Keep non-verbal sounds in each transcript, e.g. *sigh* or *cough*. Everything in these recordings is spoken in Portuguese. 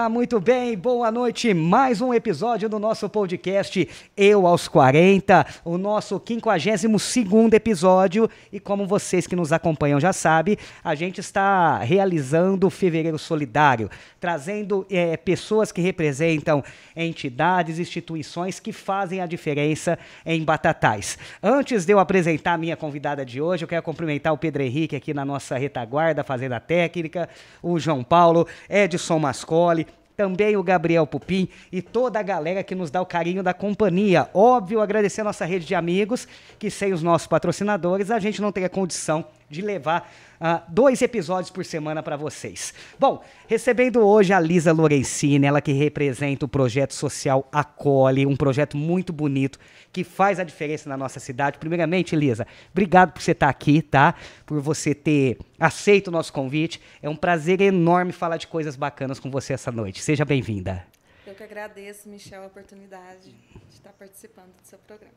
Olá, muito bem, boa noite. Mais um episódio do nosso podcast Eu aos 40, o nosso 52 episódio. E como vocês que nos acompanham já sabem, a gente está realizando o Fevereiro Solidário, trazendo é, pessoas que representam entidades, instituições que fazem a diferença em Batatais. Antes de eu apresentar a minha convidada de hoje, eu quero cumprimentar o Pedro Henrique aqui na nossa retaguarda, fazendo a técnica, o João Paulo, Edson Mascoli, também o Gabriel Pupim e toda a galera que nos dá o carinho da companhia. Óbvio, agradecer a nossa rede de amigos, que sem os nossos patrocinadores a gente não teria condição de levar uh, dois episódios por semana para vocês. Bom, recebendo hoje a Lisa Lorenzini, ela que representa o projeto social Acolhe, um projeto muito bonito que faz a diferença na nossa cidade. Primeiramente, Lisa, obrigado por você estar aqui, tá? Por você ter aceito o nosso convite. É um prazer enorme falar de coisas bacanas com você essa noite. Seja bem-vinda. Eu que agradeço, Michel, a oportunidade de estar participando do seu programa.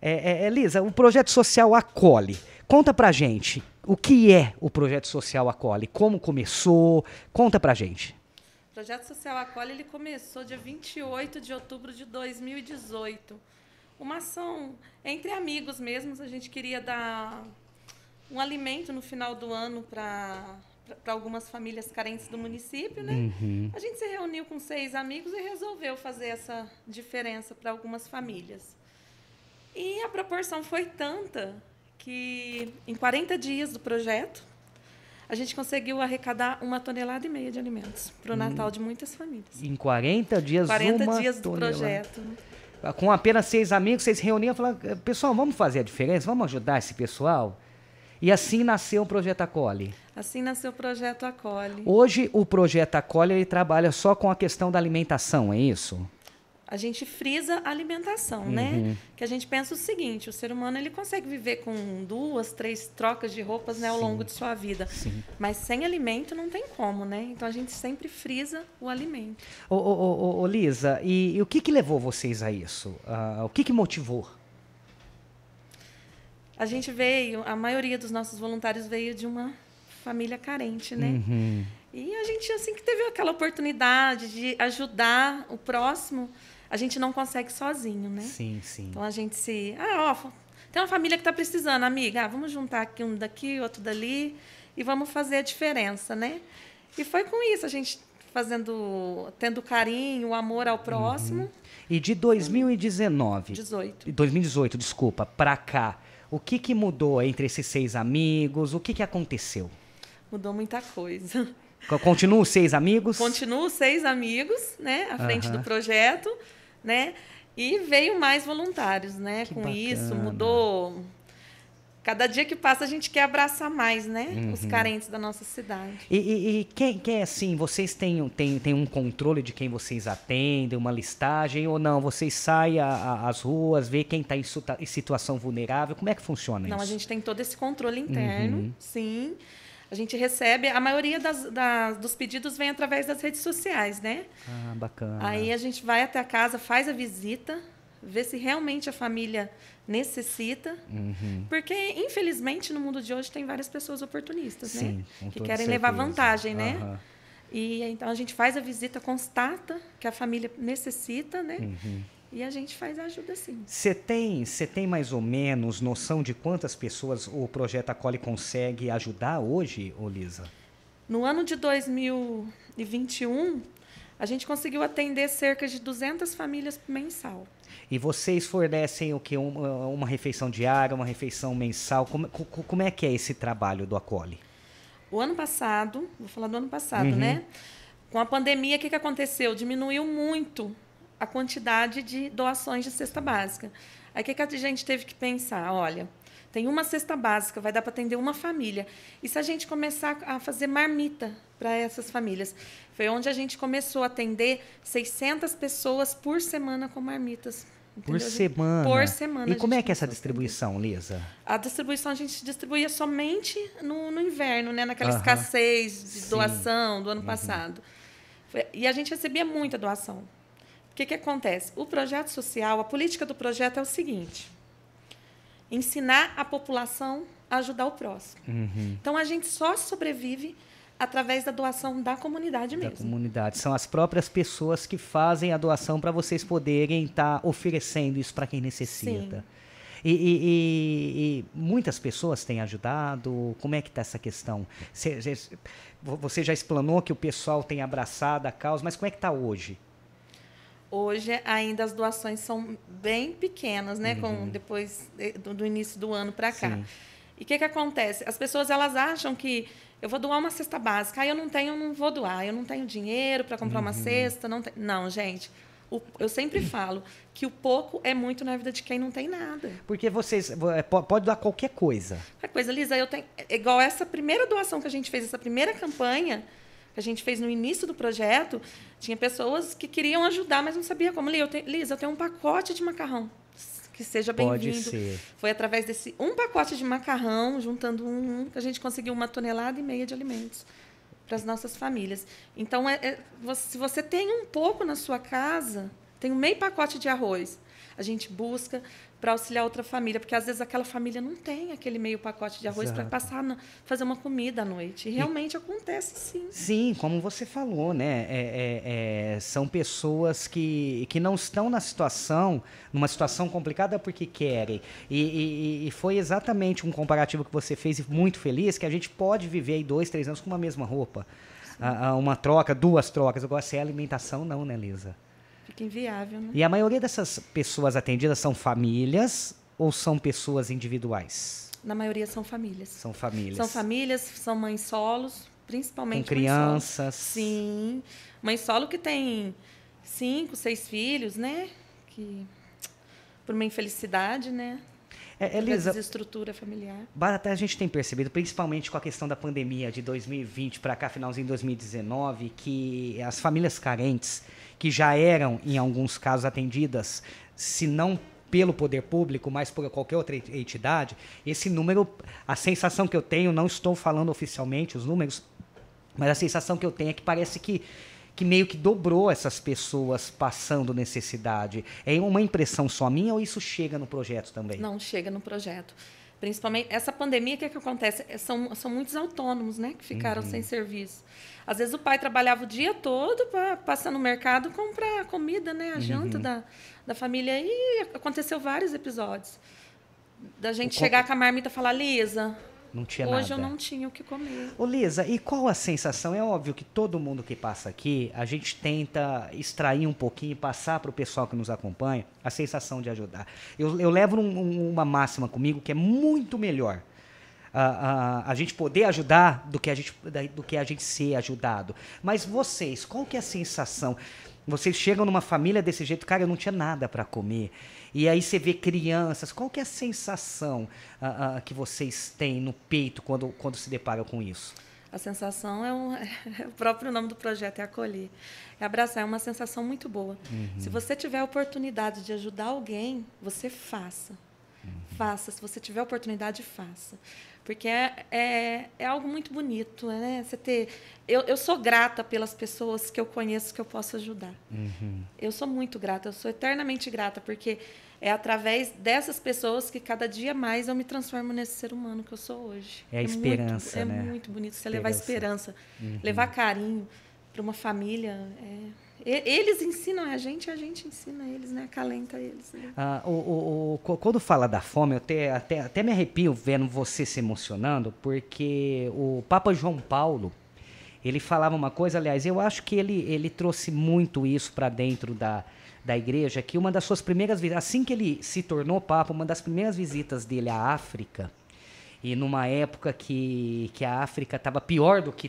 É, é, Elisa, o projeto social Acolhe. Conta pra gente o que é o projeto social Acolhe, como começou, conta pra gente. O projeto social Acolhe ele começou dia 28 de outubro de 2018. Uma ação entre amigos mesmos, a gente queria dar um alimento no final do ano para para algumas famílias carentes do município, né? Uhum. A gente se reuniu com seis amigos e resolveu fazer essa diferença para algumas famílias. E a proporção foi tanta que em 40 dias do projeto a gente conseguiu arrecadar uma tonelada e meia de alimentos para o Natal de muitas famílias. Em 40 dias, 40 uma dias do tonelada. projeto. Com apenas seis amigos, vocês reuniam e falaram, pessoal, vamos fazer a diferença? Vamos ajudar esse pessoal? E assim nasceu o Projeto Acolhe. Assim nasceu o Projeto Acolhe. Hoje, o Projeto Acolhe ele trabalha só com a questão da alimentação, é isso? A gente frisa a alimentação, né? uhum. né? Que a gente pensa o seguinte: o ser humano ele consegue viver com duas, três trocas de roupas né, ao Sim. longo de sua vida, Sim. mas sem alimento não tem como, né? Então a gente sempre frisa o alimento. Ô, ô, ô, ô Lisa, e, e, o que, que levou vocês a isso? Uh, o que, que motivou? A gente veio, a maioria dos nossos voluntários veio de uma família carente, né? Uhum. E a gente assim que teve aquela oportunidade de ajudar o próximo a gente não consegue sozinho, né? Sim, sim. Então a gente se. Ah, ó, tem uma família que está precisando, amiga. Ah, vamos juntar aqui um daqui, outro dali e vamos fazer a diferença, né? E foi com isso, a gente fazendo, tendo carinho, o amor ao próximo. Uhum. E de 2019. 18. 2018, desculpa, para cá. O que, que mudou entre esses seis amigos? O que, que aconteceu? Mudou muita coisa. Continuam seis amigos? Continuam seis amigos, né? À frente uhum. do projeto né? E veio mais voluntários, né? Que Com bacana. isso, mudou. Cada dia que passa a gente quer abraçar mais, né? Uhum. Os carentes da nossa cidade. E, e, e quem, quem assim? Vocês têm, têm, têm um controle de quem vocês atendem, uma listagem ou não? Vocês saem às ruas, vê quem está em situação vulnerável? Como é que funciona não, isso? Não, a gente tem todo esse controle interno, uhum. sim. A gente recebe, a maioria das, das, dos pedidos vem através das redes sociais, né? Ah, bacana. Aí a gente vai até a casa, faz a visita, vê se realmente a família necessita. Uhum. Porque, infelizmente, no mundo de hoje tem várias pessoas oportunistas, né? Sim, né? Que querem certeza. levar vantagem, né? Uhum. E então a gente faz a visita, constata que a família necessita, né? Uhum. E a gente faz a ajuda sim. Você tem, tem mais ou menos noção de quantas pessoas o projeto Acolhe consegue ajudar hoje, Olisa? No ano de 2021, a gente conseguiu atender cerca de 200 famílias mensal. E vocês fornecem o que? Uma, uma refeição diária, uma refeição mensal? Como, como é que é esse trabalho do Acolhe? O ano passado, vou falar do ano passado, uhum. né? Com a pandemia, o que, que aconteceu? Diminuiu muito a quantidade de doações de cesta básica. Aí o que, que a gente teve que pensar? Olha, tem uma cesta básica, vai dar para atender uma família. E se a gente começar a fazer marmita para essas famílias? Foi onde a gente começou a atender 600 pessoas por semana com marmitas. Entendeu? Por semana? Por semana. E como é que é essa distribuição, Lisa? A distribuição a gente distribuía somente no, no inverno, né? naquela uh -huh. escassez de Sim. doação do ano uh uhum. passado. E a gente recebia muita doação. O que, que acontece? O projeto social, a política do projeto é o seguinte: ensinar a população a ajudar o próximo. Uhum. Então a gente só sobrevive através da doação da comunidade da mesmo. comunidade. São as próprias pessoas que fazem a doação para vocês poderem estar oferecendo isso para quem necessita. Sim. E, e- e- e muitas pessoas têm ajudado. Como é que está essa questão? Cê- cê- você já explanou que o pessoal tem abraçado a causa, mas como é que está hoje? Hoje ainda as doações são bem pequenas, né? Uhum. Com, depois de- do, do início do ano para cá. Sim. E o que, que acontece? As pessoas elas acham que eu vou doar uma cesta básica, aí eu não tenho, eu não vou doar, eu não tenho dinheiro para comprar Uhum. uma cesta, não tem... Não, gente. o- eu sempre *coughs* falo que o pouco é muito na vida de quem não tem nada. Porque vocês po- pode doar qualquer coisa. Qualquer coisa, Lisa, eu tenho. é Igual essa primeira doação que a gente fez, essa primeira campanha que a gente fez no início do projeto, tinha pessoas que queriam ajudar, mas não sabia como. Eu tenho, Lisa, eu tenho um pacote de macarrão. Que seja bem-vindo. Foi através desse um pacote de macarrão, juntando um, um, que a gente conseguiu uma tonelada e meia de alimentos para as nossas famílias. Então, é, é, você- se você tem um pouco na sua casa, tem um meio pacote de arroz, a gente busca para auxiliar outra família, porque às vezes aquela família não tem aquele meio pacote de arroz para passar na, fazer uma comida à noite. E realmente acontece sim. Sim, como você falou, né? É- é- é, são pessoas que, que não estão na situação, numa situação complicada porque querem. E, e- e foi exatamente um comparativo que você fez e muito feliz que a gente pode viver aí dois, três anos com uma mesma roupa. Uma troca, duas trocas. Agora, se é alimentação, não, né, Lisa? Fica inviável, né? E a maioria dessas pessoas atendidas são famílias ou são pessoas individuais? Na maioria são famílias. São famílias. São famílias, são mães solos, principalmente Com crianças. Sim. Mãe solo que tem cinco, seis filhos, né? Que por uma infelicidade, né? É, Elisa, desestrutura familiar. Até a gente tem percebido, principalmente com a questão da pandemia de 2020 para cá, finalzinho de 2019, que as famílias carentes, que já eram, em alguns casos, atendidas, se não pelo poder público, mas por qualquer outra ent- entidade, esse número, a sensação que eu tenho, não estou falando oficialmente os números, mas a sensação que eu tenho é que parece que, que meio que dobrou essas pessoas passando necessidade. É uma impressão só minha ou isso chega no projeto também? Não chega no projeto. Principalmente essa pandemia, o que, é que acontece? É, São, são muitos autônomos, né, que ficaram sem serviço. Às vezes o pai trabalhava o dia todo para passar no mercado comprar comida, né, a janta da, da família. E aconteceu vários episódios. Da gente O chegar com a marmita e falar, Lisa, Não tinha hoje nada. eu não tinha o que comer. Ô Lisa, e qual a sensação? É óbvio que todo mundo que passa aqui, a gente tenta extrair um pouquinho e passar para o pessoal que nos acompanha a sensação de ajudar. Eu, eu levo um- um- uma máxima comigo que é muito melhor a, a, a gente poder ajudar do que a gente, do que a gente ser ajudado. Mas vocês, qual que é a sensação? Vocês chegam numa família desse jeito, cara, eu não tinha nada para comer. E aí você vê crianças, qual que é a sensação ah, ah, que vocês têm no peito quando, quando se deparam com isso? A sensação é, um, *laughs* o próprio nome do projeto é acolher, é abraçar, é uma sensação muito boa. Se você tiver a oportunidade de ajudar alguém, você faça. Faça. Se você tiver a oportunidade, faça. Porque é, é, é algo muito bonito, né? Você ter. Eu, eu sou grata pelas pessoas que eu conheço que eu posso ajudar. Eu sou muito grata, eu sou eternamente grata, porque é através dessas pessoas que cada dia mais eu me transformo nesse ser humano que eu sou hoje. É a muito- esperança, é né? muito bonito você levar Esperança. esperança, levar carinho para uma família. é. Eles ensinam a gente, a gente ensina eles, né? Acalenta eles. né? Ah, o, o- o- quando fala da fome, eu até, até, até me arrepio vendo você se emocionando, porque o Papa João Paulo, ele falava uma coisa, aliás, eu acho que ele, ele trouxe muito isso para dentro da, da igreja, que uma das suas primeiras visitas, assim que ele se tornou Papa, uma das primeiras visitas dele à África, e numa época que, que a África estava pior do que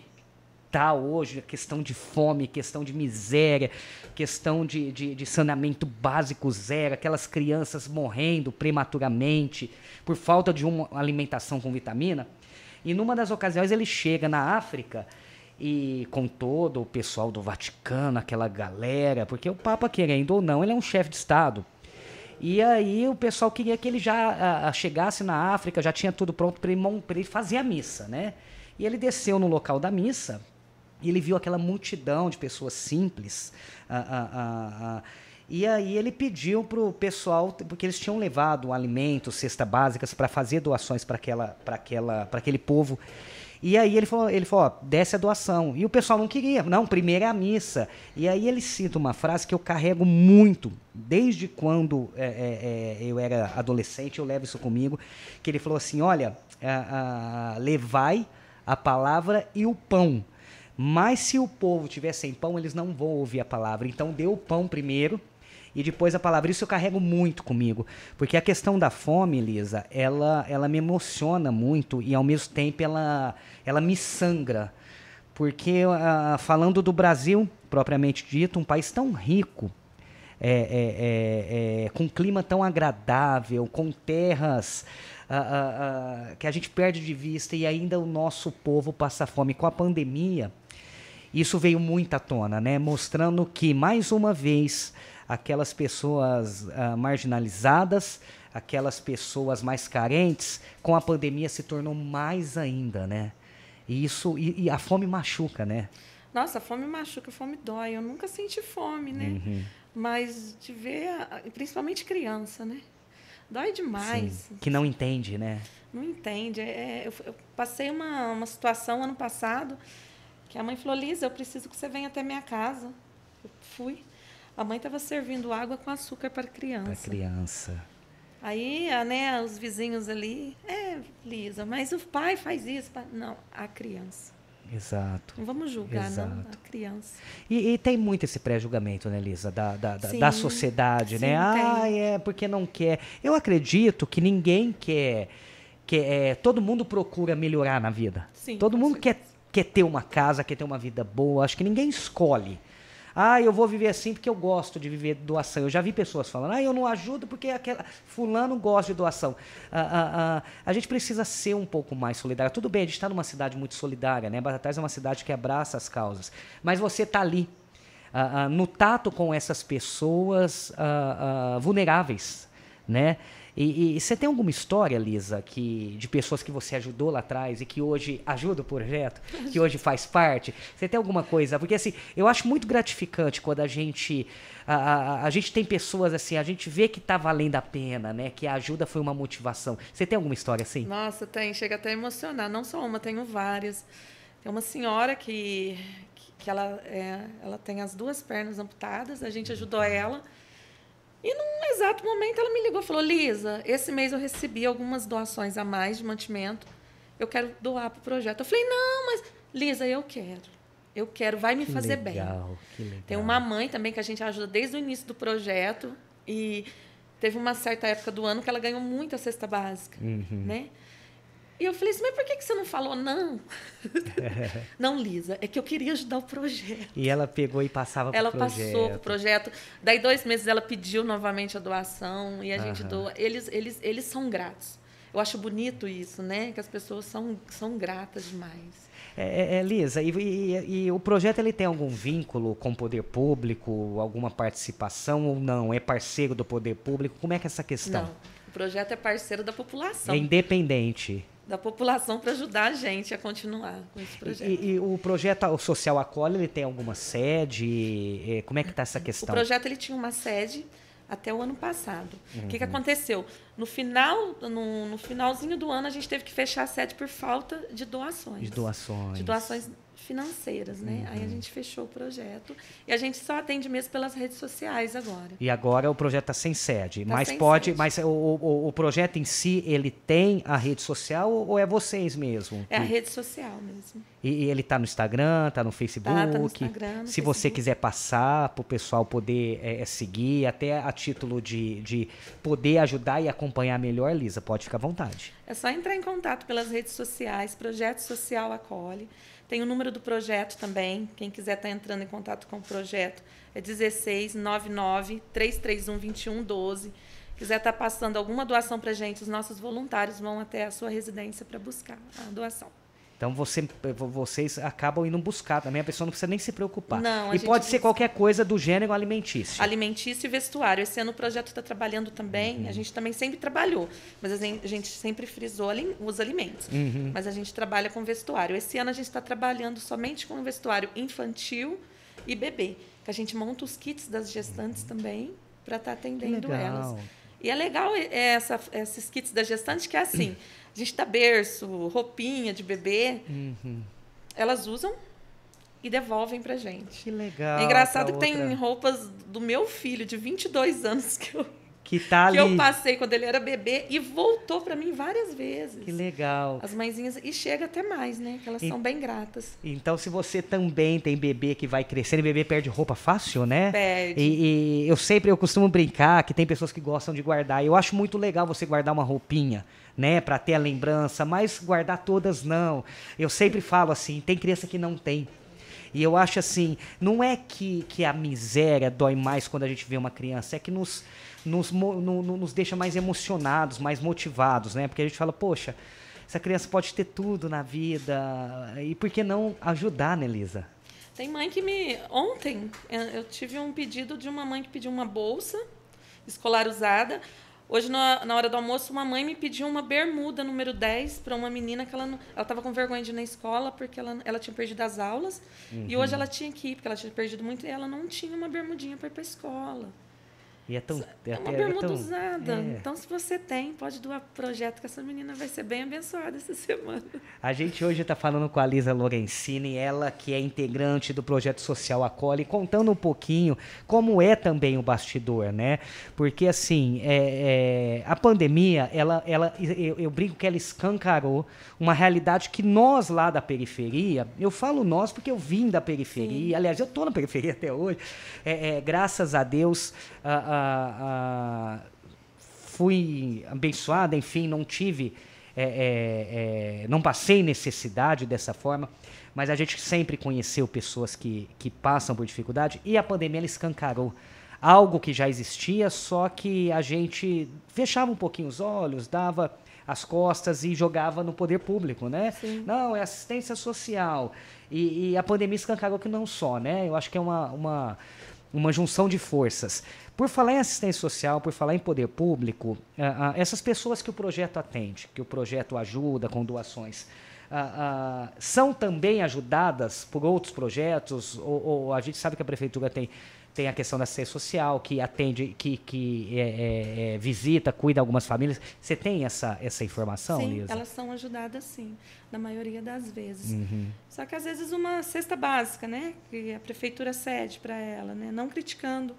está hoje, questão de fome, questão de miséria, questão de, de, de saneamento básico zero, aquelas crianças morrendo prematuramente por falta de uma alimentação com vitamina. E numa das ocasiões ele chega na África e com todo o pessoal do Vaticano, aquela galera, porque o Papa, querendo ou não, ele é um chefe de Estado. E aí o pessoal queria que ele já ah, chegasse na África, já tinha tudo pronto para ele, ele fazer a missa, né? E ele desceu no local da missa e ele viu aquela multidão de pessoas simples. ah, ah, ah, ah, e aí ele pediu para o pessoal, porque eles tinham levado alimentos, cesta básicas, para fazer doações para aquela, aquela, aquele povo. E aí ele falou, ele falou, ó, desce a doação. E o pessoal não queria. Não, primeiro é a missa. E aí ele cita uma frase que eu carrego muito, desde quando é, é, é eu era adolescente, eu levo isso comigo, que ele falou assim, olha, a, a, levai a palavra e o pão. Mas se o povo tiver sem pão, eles não vão ouvir a palavra. Então dê o pão primeiro e depois a palavra. Isso eu carrego muito comigo, porque a questão da fome, Lisa, ela, ela me emociona muito e ao mesmo tempo ela, ela me sangra. Porque uh, falando do Brasil, propriamente dito, um país tão rico, é, é, é, é com um clima tão agradável, com terras uh, uh, que a gente perde de vista e ainda o nosso povo passa fome. Com a pandemia, isso veio muito à tona, né? mostrando que, mais uma vez, aquelas pessoas uh, marginalizadas, aquelas pessoas mais carentes, com a pandemia se tornou mais ainda, né? E isso e, e a fome machuca, né? Nossa, a fome machuca, a fome dói. Eu nunca senti fome, né? Uhum. Mas de ver, principalmente criança, né? Dói demais. Sim, que não entende, né? Não entende. É, é, eu, eu, passei uma, uma situação ano passado que a mãe falou: Lisa, eu preciso que você venha até minha casa. Eu fui. A mãe estava servindo água com açúcar para criança. Para criança. Aí, né, os vizinhos ali, é, Lisa, mas o pai faz isso. Não, a criança. Exato. Não vamos julgar, Exato. não, a criança. E, e, tem muito esse pré-julgamento, né, Lisa, da, da, sim, da sociedade, né? sim, né? Ah, é porque não quer. Eu acredito que ninguém quer. quer é, todo mundo procura melhorar na vida. Sim, todo mundo quer, quer ter uma casa, quer ter uma vida boa. Acho que ninguém escolhe. Ah, eu vou viver assim porque eu gosto de viver doação. Eu já vi pessoas falando, ah, eu não ajudo porque aquela fulano gosta de doação. Ah, ah, ah, a gente precisa ser um pouco mais solidário. Tudo bem, a gente está numa cidade muito solidária, né? Batatais é uma cidade que abraça as causas. Mas você está ali, ah, ah, no tato com essas pessoas ah, vulneráveis, né? E, e, você tem alguma história, Lisa, que de pessoas que você ajudou lá atrás e que hoje ajuda o projeto, que hoje faz parte? Você tem alguma coisa? Porque assim, eu acho muito gratificante quando a gente a, a, a gente tem pessoas assim, a gente vê que está valendo a pena, né? Que a ajuda foi uma motivação. Você tem alguma história assim? Nossa, tem. Chega até a emocionar. Não só uma, tenho várias. Tem uma senhora que, que, ela, é, ela tem as duas pernas amputadas. A gente ajudou ela e num exato momento ela me ligou e falou: Lisa, esse mês eu recebi algumas doações a mais de mantimento. Eu quero doar para o projeto. Eu falei: não, mas Lisa, eu quero. Eu quero, vai me que fazer legal, bem. Que legal. Tem uma mãe também que a gente ajuda desde o início do projeto. E teve uma certa época do ano que ela ganhou muito a cesta básica. Uhum. Né? E eu falei assim, mas por que, que você não falou não? *laughs* não, Lisa, é que eu queria ajudar o projeto. E ela pegou e passava para o projeto. Ela passou para o projeto. Daí, dois meses, ela pediu novamente a doação e a gente doa. Eles, eles, eles são gratos. Eu acho bonito isso, né? Que as pessoas são, são gratas demais. É, é, é Lisa, e, e, e, o projeto ele tem algum vínculo com o poder público, alguma participação ou não? É parceiro do poder público? Como é que é essa questão? Não, o projeto é parceiro da população. É independente da população para ajudar a gente a continuar com esse projeto. E, e o projeto Social Acolhe, ele tem alguma sede? Como é que está essa questão? O projeto ele tinha uma sede até o ano passado. Uhum. O que, que uhum. aconteceu? No final, no, no, finalzinho do ano, a gente teve que fechar a sede por falta de doações. De doações. De doações financeiras, né? Uhum. Aí a gente fechou o projeto e a gente só atende mesmo pelas redes sociais agora. E agora o projeto está sem sede, tá mas sem pode, sede. mas o, o, o, projeto em si ele tem a rede social ou é vocês mesmo? É a rede social mesmo. E, e ele está no Instagram, está no Facebook. Tá, tá no Instagram, no Se Facebook. você quiser passar para o pessoal poder é, é, seguir, até a título de, de poder ajudar e acompanhar melhor, Lisa, pode ficar à vontade. É só entrar em contato pelas redes sociais, Projeto Social Acolhe. Tem o número do projeto também. Quem quiser estar tá entrando em contato com o projeto é 1699 331 2112. Quiser estar tá passando alguma doação para gente, os nossos voluntários vão até a sua residência para buscar a doação. Então você, vocês acabam indo buscar também, a pessoa não precisa nem se preocupar. Não, e pode ser qualquer coisa do gênero alimentício. Alimentício e vestuário. Esse ano o projeto está trabalhando também, uhum. a gente também sempre trabalhou, mas a gente sempre frisou os alimentos. Uhum. Mas a gente trabalha com vestuário. Esse ano a gente está trabalhando somente com vestuário infantil e bebê. Que a gente monta os kits das gestantes também para estar tá atendendo elas. E é legal essa, esses kits da gestante que é assim, a gente dá berço, roupinha de bebê, uhum. elas usam e devolvem pra gente. Que legal. É engraçado que tem roupas do meu filho de 22 anos que eu que tá ali. Que eu passei quando ele era bebê e voltou para mim várias vezes. Que legal. As mãezinhas e chega até mais, né? Que elas e, são bem gratas. Então, se você também tem bebê que vai crescendo, bebê perde roupa fácil, né? Perde. E, e, eu sempre eu costumo brincar que tem pessoas que gostam de guardar. Eu acho muito legal você guardar uma roupinha, né, para ter a lembrança, mas guardar todas não. Eu sempre falo assim, tem criança que não tem. E eu acho assim, não é que, que a miséria dói mais quando a gente vê uma criança, é que nos nos, no, no, nos deixa mais emocionados, mais motivados, né? Porque a gente fala, poxa, essa criança pode ter tudo na vida, e por que não ajudar, né, Lisa? Tem mãe que me. Ontem eu tive um pedido de uma mãe que pediu uma bolsa escolar usada. Hoje, na, hora do almoço, uma mãe me pediu uma bermuda número 10 para uma menina que ela ela estava com vergonha de ir na escola porque ela, ela tinha perdido as aulas. Uhum. E hoje ela tinha que ir, porque ela tinha perdido muito e ela não tinha uma bermudinha para ir para a escola. E é tão. É, é uma bermuda é tão, usada. É. Então, se você tem, pode doar projeto, que essa menina vai ser bem abençoada essa *laughs* semana. A gente hoje está falando com a Lisa Lorenzini, ela que é integrante do projeto social Acolhe, contando um pouquinho como é também o bastidor, né? Porque, assim, é, é, a pandemia, ela, ela, eu, eu brinco que ela escancarou uma realidade que nós lá da periferia, eu falo nós porque eu vim da periferia, Sim. aliás, eu estou na periferia *laughs* até hoje, é, graças a Deus. A, a, a, fui abençoada, enfim, não tive, é, é, é, não passei necessidade dessa forma, mas a gente sempre conheceu pessoas que, que passam por dificuldade e a pandemia ela escancarou algo que já existia, só que a gente fechava um pouquinho os olhos, dava as costas e jogava no poder público, né? Sim. Não, é assistência social. E, e, a pandemia escancarou que não só, né? Eu acho que é uma, uma, uma junção de forças. Por falar em assistência social, por falar em poder público, uh, uh, essas pessoas que o projeto atende, que o projeto ajuda com doações, uh, são também ajudadas por outros projetos? Ou, ou, a gente sabe que a prefeitura tem, tem a questão da assistência social, que atende, que, que é, é, é, visita, cuida algumas famílias. Você tem essa, essa informação, sim, Lisa? elas são ajudadas sim, na maioria das vezes. Uhum. Só que às vezes uma cesta básica, né? Que a prefeitura cede para ela, né? Não criticando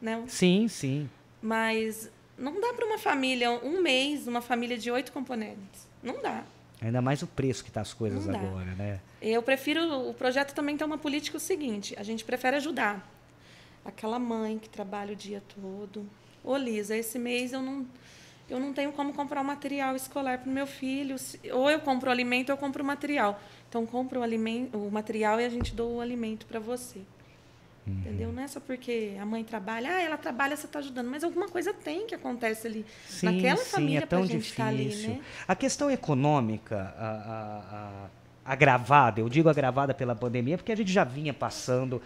né? Sim, sim. Mas não dá para uma família, um mês, uma família de oito componentes. Não dá. Ainda mais o preço que tá as coisas agora, né? Eu prefiro, o projeto também tem uma política o seguinte, a gente prefere ajudar aquela mãe que trabalha o dia todo. Ô, Lisa, esse mês eu não, eu não tenho como comprar o material escolar para o meu filho. Ou eu compro o alimento ou eu compro o material. Então, compro o, alimento, o material e a gente dou o alimento para você. Uhum. Entendeu? Não é só porque a mãe trabalha, ah, ela trabalha, você está ajudando, mas alguma coisa tem que acontece ali sim, naquela sim, família é tão pra gente estar difícil. Tá ali, né? A questão econômica, a, a, a, agravada, eu digo agravada pela pandemia, porque a gente já vinha passando.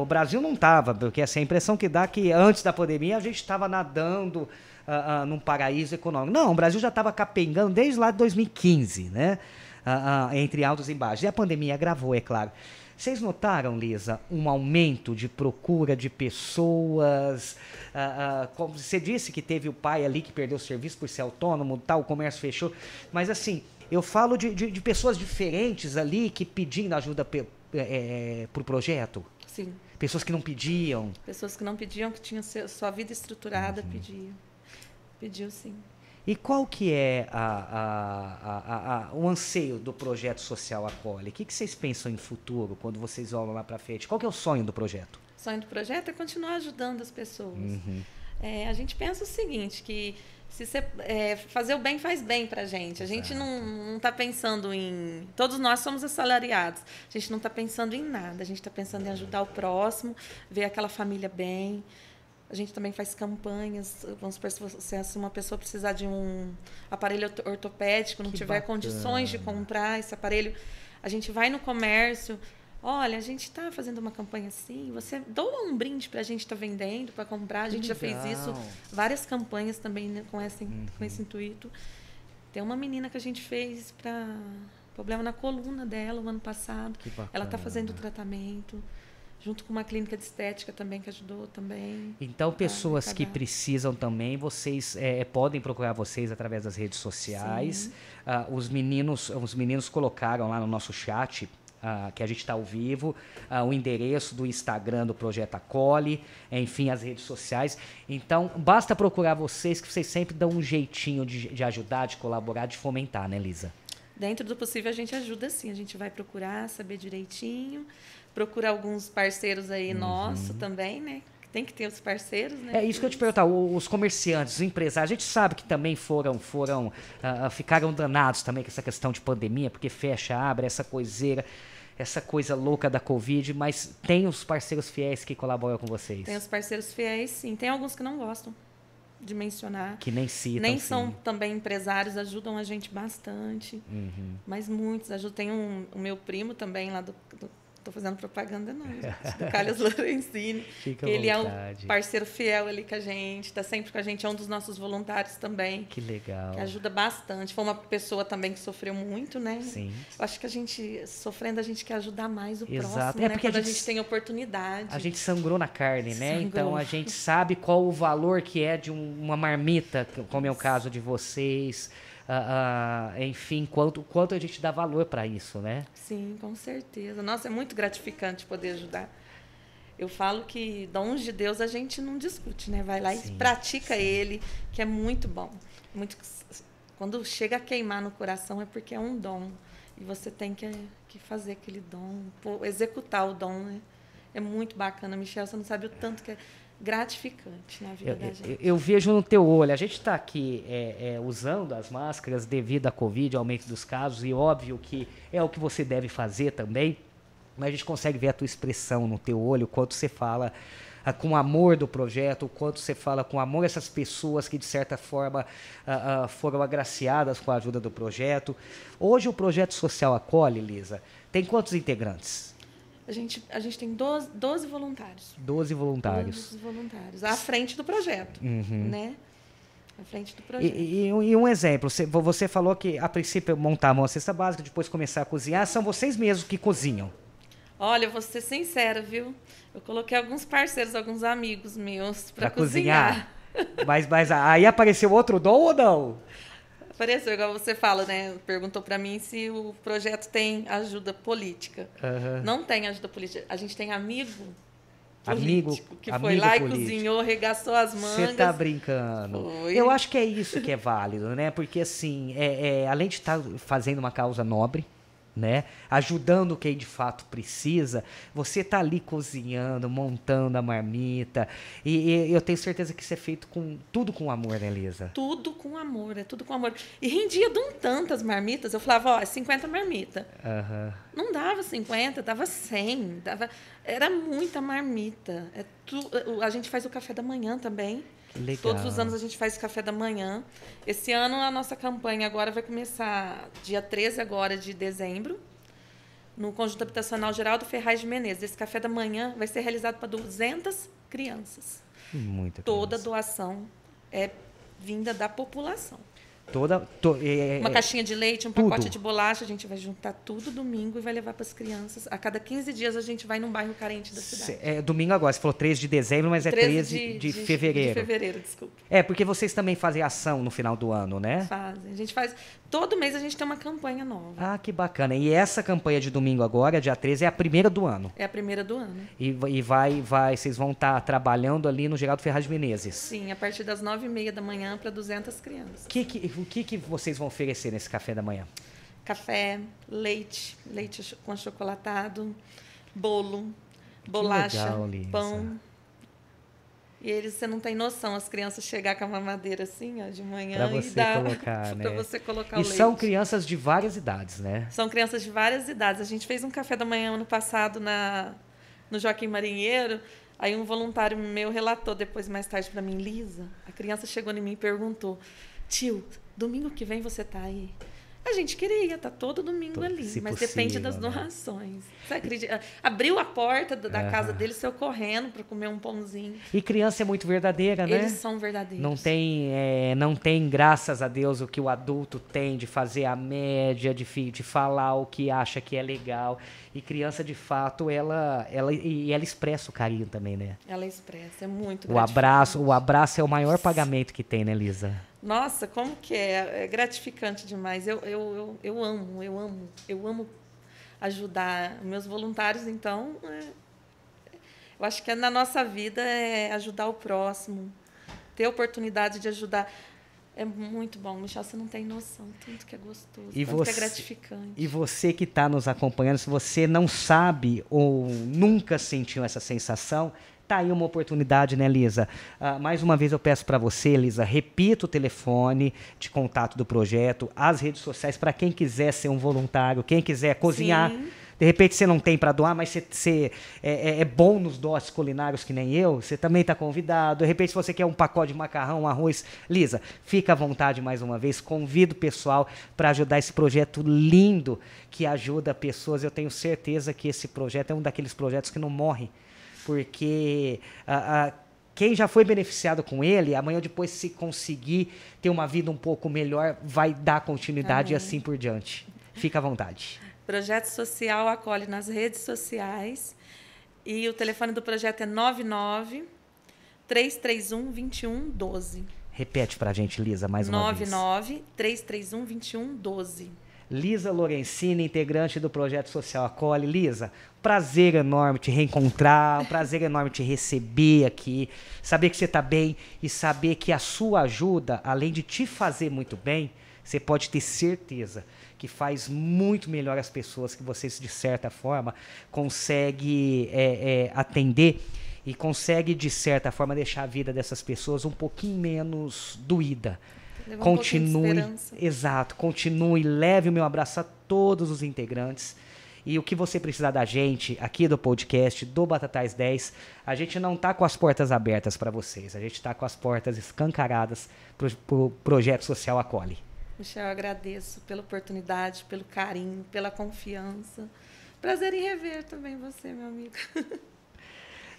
o Brasil não estava, porque assim, a impressão que dá é que antes da pandemia a gente estava nadando uh, num paraíso econômico. Não, o Brasil já estava capengando desde lá de 2015, né? entre altos e baixos. E a pandemia agravou, é claro. Vocês notaram, Lisa, um aumento de procura de pessoas? Ah, ah, como você disse que teve o pai ali que perdeu o serviço por ser autônomo, tal, o comércio fechou. Mas assim, eu falo de, de, de pessoas diferentes ali que pedindo ajuda para é, o projeto. Sim. Pessoas que não pediam. Pessoas que não pediam, que tinham sua vida estruturada, uhum. pediam. Pediu sim. E qual que é a, a, a, o anseio do projeto social Acolhe? O que, que vocês pensam em futuro, quando vocês olham lá para frente? Qual que é o sonho do projeto? O sonho do projeto é continuar ajudando as pessoas. Uhum. É, a gente pensa o seguinte, que se você, é, fazer o bem faz bem para a gente. A gente não está pensando em... Todos nós somos assalariados. A gente não está pensando em nada. A gente está pensando em ajudar o próximo, ver aquela família bem. A gente também faz campanhas. Vamos supor, se uma pessoa precisar de um aparelho ortopédico, não que tiver bacana. condições de comprar esse aparelho, a gente vai no comércio. Olha, a gente está fazendo uma campanha assim. Você doa um brinde para a gente estar tá vendendo, para comprar. A gente já fez isso, várias campanhas também né, com, esse, uhum. com esse intuito. Tem uma menina que a gente fez para problema na coluna dela o ano passado. Ela está fazendo tratamento junto com uma clínica de estética também que ajudou também. Então, pessoas que precisam também, vocês é, podem procurar vocês através das redes sociais. Uh, os meninos, os meninos colocaram lá no nosso chat Uh, que a gente está ao vivo, uh, o endereço do Instagram do Projeto Acolhe, enfim, as redes sociais. Então, basta procurar vocês, que vocês sempre dão um jeitinho de, de ajudar, de colaborar, de fomentar, né, Lisa? Dentro do possível, a gente ajuda sim. A gente vai procurar saber direitinho, procura alguns parceiros aí uhum. nossos também, né? Tem que ter os parceiros, né? É isso que eu te perguntar. Os comerciantes, os empresários, a gente sabe que também foram, foram, uh, ficaram danados também com essa questão de pandemia, porque fecha, abre, essa coiseira essa coisa louca da Covid, mas tem os parceiros fiéis que colaboram com vocês? Tem os parceiros fiéis, sim. Tem alguns que não gostam de mencionar. Que nem citam. Nem são sim. também empresários, ajudam a gente bastante. Uhum. Mas muitos ajudam. Tem um, o meu primo também lá do, do Estou fazendo propaganda, não, gente. Do Carlos *laughs* Lorenzini. Fica ele é um parceiro fiel ali com a gente, está sempre com a gente, é um dos nossos voluntários também. Que legal. Que ajuda bastante. Foi uma pessoa também que sofreu muito, né? Sim. Eu acho que a gente, sofrendo, a gente quer ajudar mais o Exato. próximo, é né? Porque Quando a gente, a gente tem oportunidade. A gente sangrou na carne, né? Sangrou. Então a gente sabe qual o valor que é de um, uma marmita, como é o caso de vocês uh, uh, enfim, quanto, quanto a gente dá valor para isso, né? Sim, com certeza. Nossa, é muito gratificante poder ajudar. Eu falo que dons de Deus a gente não discute, né? Vai lá sim, e pratica sim. ele, que é muito bom. Muito, quando chega a queimar no coração é porque é um dom. E você tem que, que fazer aquele dom, executar o dom, né? É muito bacana, Michel. Você não sabe o tanto que é gratificante na vida eu, da gente. Eu, eu, vejo no teu olho, a gente está aqui é, é, usando as máscaras devido à Covid, aumento dos casos, e óbvio que é o que você deve fazer também, mas a gente consegue ver a tua expressão no teu olho, o quanto você fala ah, com amor do projeto, o quanto você fala com amor essas pessoas que de certa forma ah, ah, foram agraciadas com a ajuda do projeto. Hoje o projeto social acolhe, Lisa, tem quantos integrantes? A gente, a gente tem 12, 12 voluntários. 12 voluntários. 12 voluntários. À frente do projeto. Uhum. Né? À frente do projeto. E, e, e, um exemplo, você, você falou que a princípio montavam uma cesta básica, depois começar a cozinhar. São vocês mesmos que cozinham? Olha, eu vou ser sincera, viu? Eu coloquei alguns parceiros, alguns amigos meus para cozinhar. cozinhar. mas, mas aí apareceu outro dom ou não? Apareceu, igual você fala, né? Perguntou para mim se o projeto tem ajuda política. Uhum. Não tem ajuda política. A gente tem amigo amigo político, que amigo foi lá político. e cozinhou, regaçou as mangas. Você tá brincando. Foi. Eu acho que é isso que é válido, né? Porque, assim, é, é além de estar tá fazendo uma causa nobre, né? Ajudando quem de fato precisa. Você tá ali cozinhando, montando a marmita. E, e, eu tenho certeza que isso é feito com tudo com amor, né, Elisa? Tudo com amor, é tudo com amor. E rendia de um tantas marmitas. Eu falava, ó, é 50 marmita. Uhum. Não dava 50, dava 100. Dava... Era muita marmita. É tu... A gente faz o café da manhã também. Legal. Todos os anos a gente faz café da manhã. Esse ano a nossa campanha agora vai começar dia 13 agora de dezembro, no Conjunto Habitacional Geraldo Ferraz de Menezes. Esse café da manhã vai ser realizado para 200 crianças. Muita Toda criança. doação é vinda da população. Toda, to, é, uma caixinha de leite, um tudo. pacote de bolacha, a gente vai juntar tudo domingo e vai levar para as crianças. A cada 15 dias a gente vai num bairro carente da cidade. É domingo agora, você falou 13 de dezembro, mas é 13, 13 de, de, de, fevereiro. De fevereiro, desculpa. É, porque vocês também fazem ação no final do ano, né? Fazem. A gente faz. Todo mês a gente tem uma campanha nova. Ah, que bacana. E essa campanha de domingo agora, dia 13, é a primeira do ano. É a primeira do ano. E, e vai, vai, vocês vão estar tá trabalhando ali no Geraldo Ferraz de Menezes. Sim, a partir das 9h30 da manhã para 200 crianças. Que, que, o que, que vocês vocês vão oferecer nesse café da manhã? Café, leite, leite com achocolatado, bolo, bolacha, legal, pão. E eles, você não tem noção, as crianças chegar com a mamadeira assim, ó, de manhã pra você e dar colocar, *laughs* né? para você colocar e o leite. são crianças de várias idades, né? São crianças de várias idades. A gente fez um café da manhã ano passado na no Joaquim Marinheiro. Aí um voluntário meu relatou depois mais tarde para mim, Lisa, a criança chegou em mim e perguntou: "Tio, Domingo que vem você tá aí. A gente queria estar tá todo domingo Todo- ali, mas possível, depende das né? doações. Você acredita? Abriu a porta da, casa dele, saiu correndo para comer um pãozinho. E criança é muito verdadeira, né? Eles são verdadeiros. Não tem, é, não tem, graças a Deus, o que o adulto tem de fazer a média, de, de falar o que acha que é legal. E criança, de fato, ela, ela, e ela expressa o carinho também, né? Ela expressa, é muito O abraço, o abraço é o maior pagamento que tem, né, Lisa? Nossa, como que é? É gratificante demais. Eu, eu, eu, eu amo, eu amo, eu amo ajudar meus voluntários, então. é, eu acho que é na nossa vida é ajudar o próximo, ter a oportunidade de ajudar. É muito bom, Michel, você não tem noção, tanto que é gostoso, E tanto que você- é gratificante. E você que está nos acompanhando, se você não sabe ou nunca sentiu essa sensação, tá aí uma oportunidade, né, Lisa? Ah, mais uma vez eu peço para você, Lisa, repita o telefone de contato do projeto, as redes sociais para quem quiser ser um voluntário, quem quiser cozinhar. Sim. De repente você não tem para doar, mas você, você é, é- é bom nos doces culinários que nem eu, você também está convidado. De repente, se você quer um pacote de macarrão, um arroz, Lisa, fica à vontade mais uma vez. Convido o pessoal para ajudar esse projeto lindo que ajuda pessoas. Eu tenho certeza que esse projeto é um daqueles projetos que não morre, porque ah, ah, quem já foi beneficiado com ele, amanhã ou depois, se conseguir ter uma vida um pouco melhor, vai dar continuidade e Amém. assim por diante. Fica à vontade. Projeto Social acolhe nas redes sociais e o telefone do projeto é 99 331 2112. Repete pra gente, Lisa, mais uma vez. 99 331 2112. Lisa Lorenzini, integrante do Projeto Social Acolhe. Lisa, prazer enorme te reencontrar, um prazer enorme te receber aqui, saber que você está bem e saber que a sua ajuda, além de te fazer muito bem, você pode ter certeza que faz muito melhor as pessoas que você, de certa forma, consegue é, é, atender e consegue, de certa forma, deixar a vida dessas pessoas um pouquinho menos doída. Um de Continue, esperança. exato, continue, leve o meu abraço a todos os integrantes. E o que você precisar da gente aqui do podcast, do Batatais 10, a gente não tá com as portas abertas para vocês, a gente tá com as portas escancaradas pro, pro Projeto Social Acolhe. Michel, eu agradeço pela oportunidade, pelo carinho, pela confiança. Prazer em rever também você, meu amigo. *laughs*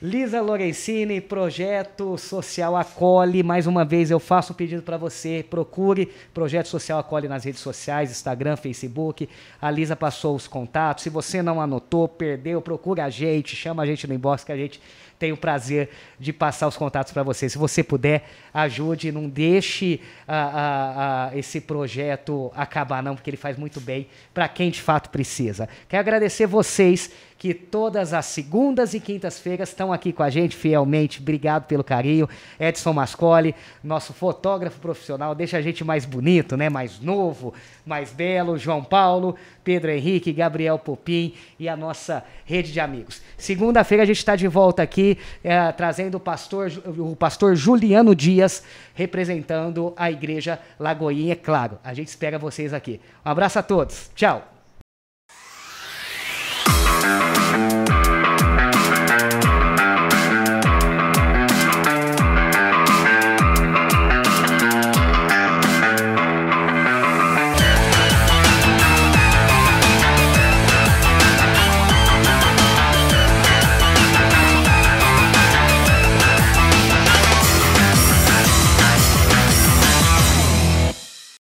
Lisa Lorenzini, Projeto Social Acolhe. Mais uma vez eu faço um pedido para você, procure Projeto Social Acolhe nas redes sociais, Instagram, Facebook. A Lisa passou os contatos. Se você não anotou, perdeu, procure a gente, chama a gente no inbox que a gente tem o prazer de passar os contatos para você. Se você puder, ajude, não deixe ah, ah, ah, esse projeto acabar não, porque ele faz muito bem para quem de fato precisa. Quero agradecer vocês que todas as segundas e quintas-feiras estão aqui com a gente fielmente. Obrigado pelo carinho. Edson Mascoli, nosso fotógrafo profissional, deixa a gente mais bonito, né? Mais novo, mais belo. João Paulo, Pedro Henrique, Gabriel Popim e a nossa rede de amigos. Segunda-feira a gente está de volta aqui eh, trazendo o pastor, o pastor Juliano Dias representando a igreja Lagoinha. É claro, a gente espera vocês aqui. Um abraço a todos. Tchau.